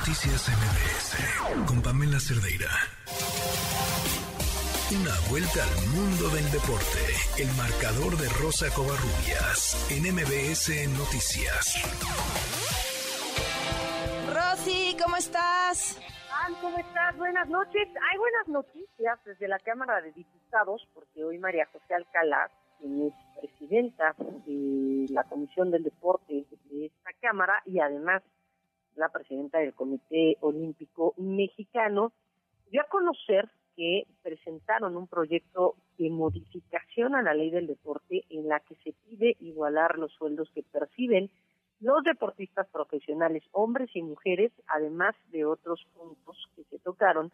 Noticias MBS con Pamela Cerdeira. Una vuelta al mundo del deporte. El marcador de Rosa Covarrubias en MBS Noticias. Rosy, ¿cómo estás? ¿cómo estás? Buenas noches. Hay buenas noticias desde la Cámara de Diputados, porque hoy María José Alcalá, quien es presidenta de la Comisión del Deporte de esta Cámara y además la presidenta del Comité Olímpico Mexicano, dio a conocer que presentaron un proyecto de modificación a la ley del deporte en la que se pide igualar los sueldos que perciben los deportistas profesionales, hombres y mujeres, además de otros puntos que se tocaron,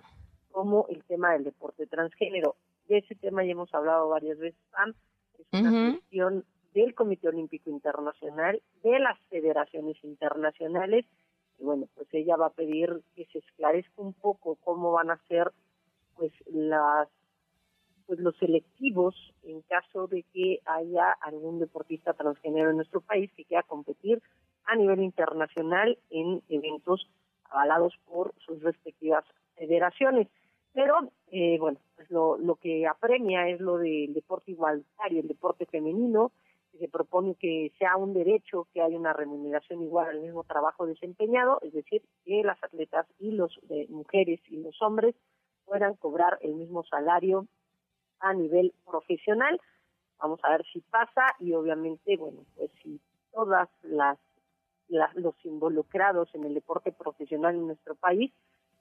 como el tema del deporte transgénero. De ese tema ya hemos hablado varias veces, Pam. Es una cuestión del Comité Olímpico Internacional, de las federaciones internacionales, y bueno, pues ella va a pedir que se esclarezca un poco cómo van a ser pues las pues los selectivos en caso de que haya algún deportista transgénero en nuestro país que quiera competir a nivel internacional en eventos avalados por sus respectivas federaciones. Pero, eh, bueno, pues lo, lo que apremia es lo del deporte igualitario, el deporte femenino, se propone que sea un derecho que haya una remuneración igual al mismo trabajo desempeñado, es decir, que las atletas y los eh, mujeres y los hombres puedan cobrar el mismo salario a nivel profesional. Vamos a ver si pasa y obviamente, bueno, pues si todas las, los involucrados en el deporte profesional en nuestro país,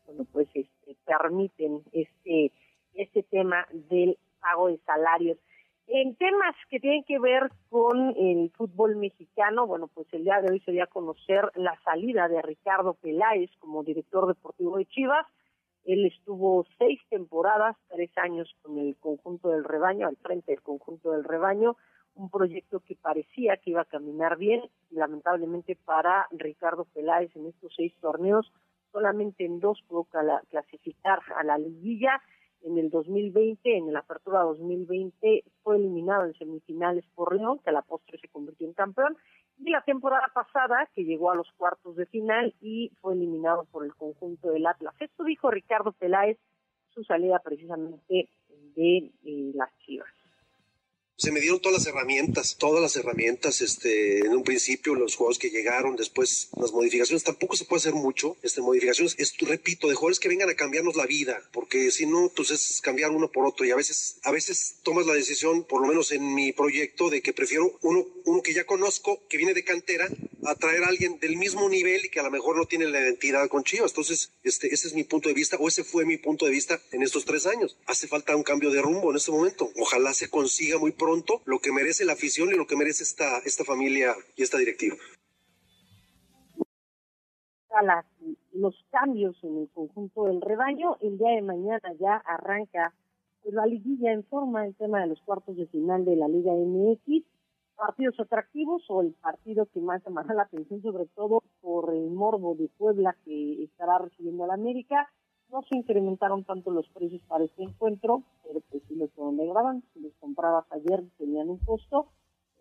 bueno, pues este, permiten este este tema del pago de salarios. En temas que tienen que ver con el fútbol mexicano, bueno, pues el día de hoy se dio a conocer la salida de Ricardo Peláez como director deportivo de Chivas. Él estuvo seis temporadas, tres años con el conjunto del rebaño, al frente del conjunto del rebaño, un proyecto que parecía que iba a caminar bien. Lamentablemente para Ricardo Peláez en estos seis torneos, solamente en dos pudo clasificar a la liguilla. En el 2020, en la apertura 2020, fue eliminado en semifinales por León, que a la postre se convirtió en campeón y la temporada pasada que llegó a los cuartos de final y fue eliminado por el conjunto del Atlas. Esto dijo Ricardo Peláez, su salida precisamente de eh, las Chivas se me dieron todas las herramientas, todas las herramientas, este, en un principio los juegos que llegaron, después las modificaciones, tampoco se puede hacer mucho, este, modificaciones, es, repito, de jugadores que vengan a cambiarnos la vida, porque si no, pues es cambiar uno por otro y a veces, a veces tomas la decisión, por lo menos en mi proyecto, de que prefiero uno, uno que ya conozco, que viene de cantera, a traer a alguien del mismo nivel y que a lo mejor no tiene la identidad con Chivas. Entonces, este, ese es mi punto de vista, o ese fue mi punto de vista en estos tres años. Hace falta un cambio de rumbo en este momento. Ojalá se consiga muy pronto pronto lo que merece la afición y lo que merece esta, esta familia y esta directiva. los cambios en el conjunto del rebaño, el día de mañana ya arranca pues, la liguilla en forma, el tema de los cuartos de final de la Liga MX, partidos atractivos o el partido que más llamará la atención, sobre todo por el morbo de Puebla que estará recibiendo a la América no se incrementaron tanto los precios para este encuentro, pero pues los graban, si los comprabas ayer tenían un costo,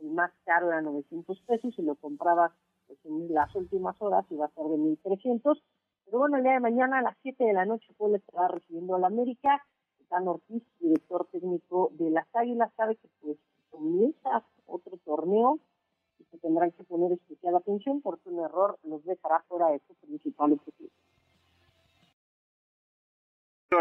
el más caro era 900 pesos, si lo comprabas pues, en las últimas horas iba a ser de 1300, pero bueno, el día de mañana a las 7 de la noche puede estar recibiendo al América, Dan Ortiz, director técnico de las Águilas, sabe que pues comienza otro torneo y que tendrán que poner especial atención porque un error los dejará fuera de su principal objetivo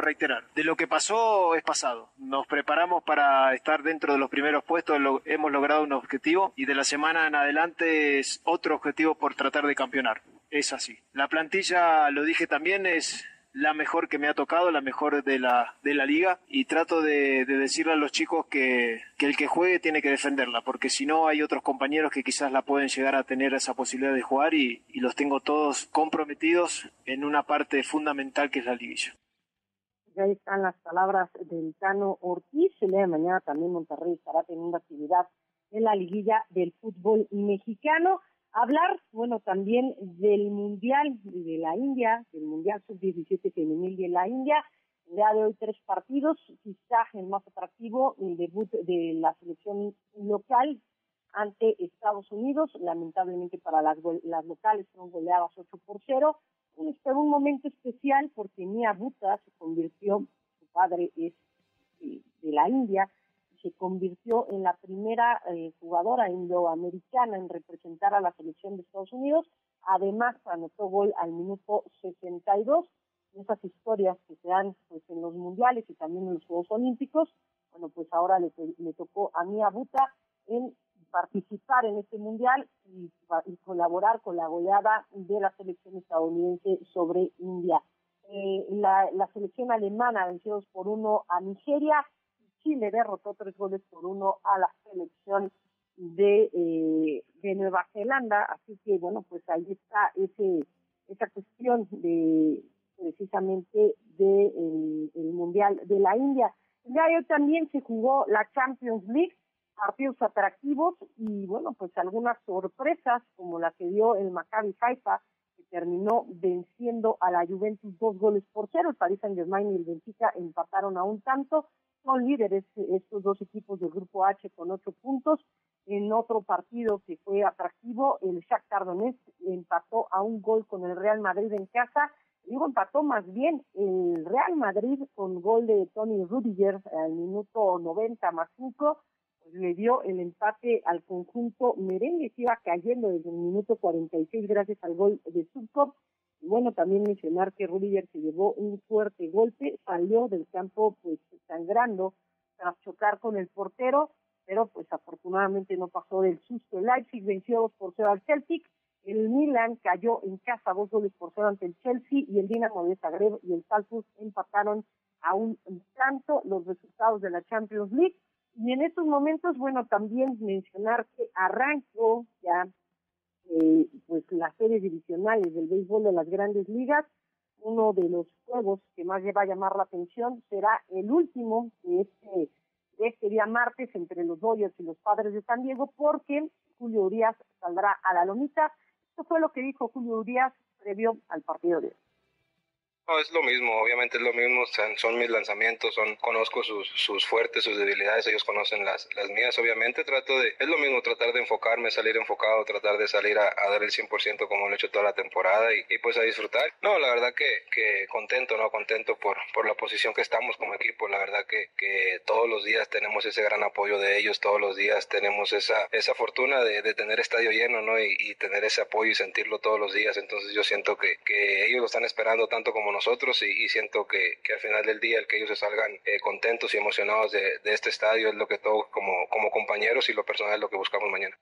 reiterar, de lo que pasó es pasado. Nos preparamos para estar dentro de los primeros puestos, hemos logrado un objetivo y de la semana en adelante es otro objetivo por tratar de campeonar. Es así. La plantilla, lo dije también, es la mejor que me ha tocado, la mejor de la, de la liga y trato de, decirle a los chicos que, el que juegue tiene que defenderla, porque si no hay otros compañeros que quizás la pueden llegar a tener esa posibilidad de jugar y, y los tengo todos comprometidos en una parte fundamental que es la liguilla ya están las palabras del Tano Ortiz. El día de mañana también Monterrey estará teniendo actividad en la liguilla del fútbol mexicano. Hablar, bueno, también del Mundial de la India, del Mundial Sub-17 femenil de la India. El día de hoy tres partidos, quizá el más atractivo, el debut de la selección local ante Estados Unidos. Lamentablemente para las, las locales fueron goleadas 8 por 0 este, un momento especial porque Mia Buta se convirtió, su padre es eh, de la India, se convirtió en la primera eh, jugadora indoamericana en representar a la selección de Estados Unidos. Además, anotó gol al minuto 62. Esas historias que se dan pues, en los mundiales y también en los Juegos Olímpicos, bueno, pues ahora le, le tocó a Mia Buta en participar en este mundial y, colaborar con la goleada de la selección estadounidense sobre India. Eh, la, selección alemana venció por uno a Nigeria Chile derrotó tres goles por uno a la selección de, eh, de Nueva Zelanda, así que bueno, pues ahí está ese esa cuestión de precisamente de el, mundial de la India. De hoy también se jugó la Champions League, partidos atractivos y bueno, pues algunas sorpresas como la que dio el Maccabi Haifa que terminó venciendo a la Juventus dos goles por cero. El Paris Saint Germain y el Benfica empataron a un tanto son líderes estos dos equipos del grupo H con ocho puntos. En otro partido que fue atractivo, el Shakhtar Donetsk empató a un gol con el Real Madrid en casa. Digo, empató más bien el Real Madrid con gol de Tony Rudiger al minuto 90 más 5, pues le dio el empate al conjunto merengue que iba cayendo desde el minuto 46 gracias al gol de Subkov bueno, también mencionar que Rudiger se llevó un fuerte golpe, salió del campo pues sangrando tras chocar con el portero, pero pues afortunadamente no pasó del susto. El Leipzig venció 2 por 0 al Celtic, el Milan cayó en casa dos goles por cero ante el Chelsea y el Dinamo de Zagreb y el Salzburg empataron a un tanto los resultados de la Champions League. Y en estos momentos, bueno, también mencionar que arrancó ya eh, pues las series divisionales del béisbol de las grandes ligas. Uno de los juegos que más le va a llamar la atención será el último de este, de este día martes entre los Dodgers y los Padres de San Diego, porque Julio Urias saldrá a la lomita. Esto fue lo que dijo Julio Urias previo al partido de hoy. No, es lo mismo, obviamente es lo mismo, son, mis lanzamientos, son conozco sus, sus fuertes, sus debilidades, ellos conocen las, las mías, obviamente trato de, es lo mismo, tratar de enfocarme, salir enfocado, tratar de salir a, dar el 100% como lo he hecho toda la temporada y, y, pues a disfrutar. No, la verdad que, que contento, ¿no? Contento por, por la posición que estamos como equipo, la verdad que, que todos los días tenemos ese gran apoyo de ellos, todos los días tenemos esa, esa fortuna de, de tener estadio lleno, ¿no? Y, y, tener ese apoyo y sentirlo todos los días, entonces yo siento que, que ellos lo están esperando tanto como nosotros y, siento que, que, al final del día el que ellos se salgan eh, contentos y emocionados de, de, este estadio es lo que todo como, como compañeros y lo personal es lo que buscamos mañana.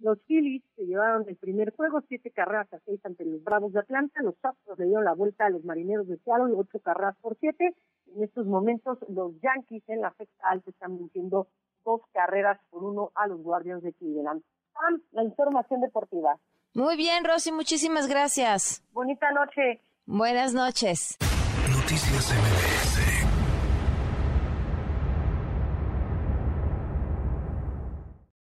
Los Phillies se llevaron el primer juego, siete carreras a seis ante los Bravos de Atlanta. Los Astros le dieron la vuelta a los Marineros de Seattle, ocho carreras por siete. En estos momentos, los Yankees en la sexta alta están venciendo dos carreras por uno a los Guardians de Cleveland. la información deportiva. Muy bien, Rosy, muchísimas gracias. Bonita noche. Buenas noches. Noticias MBS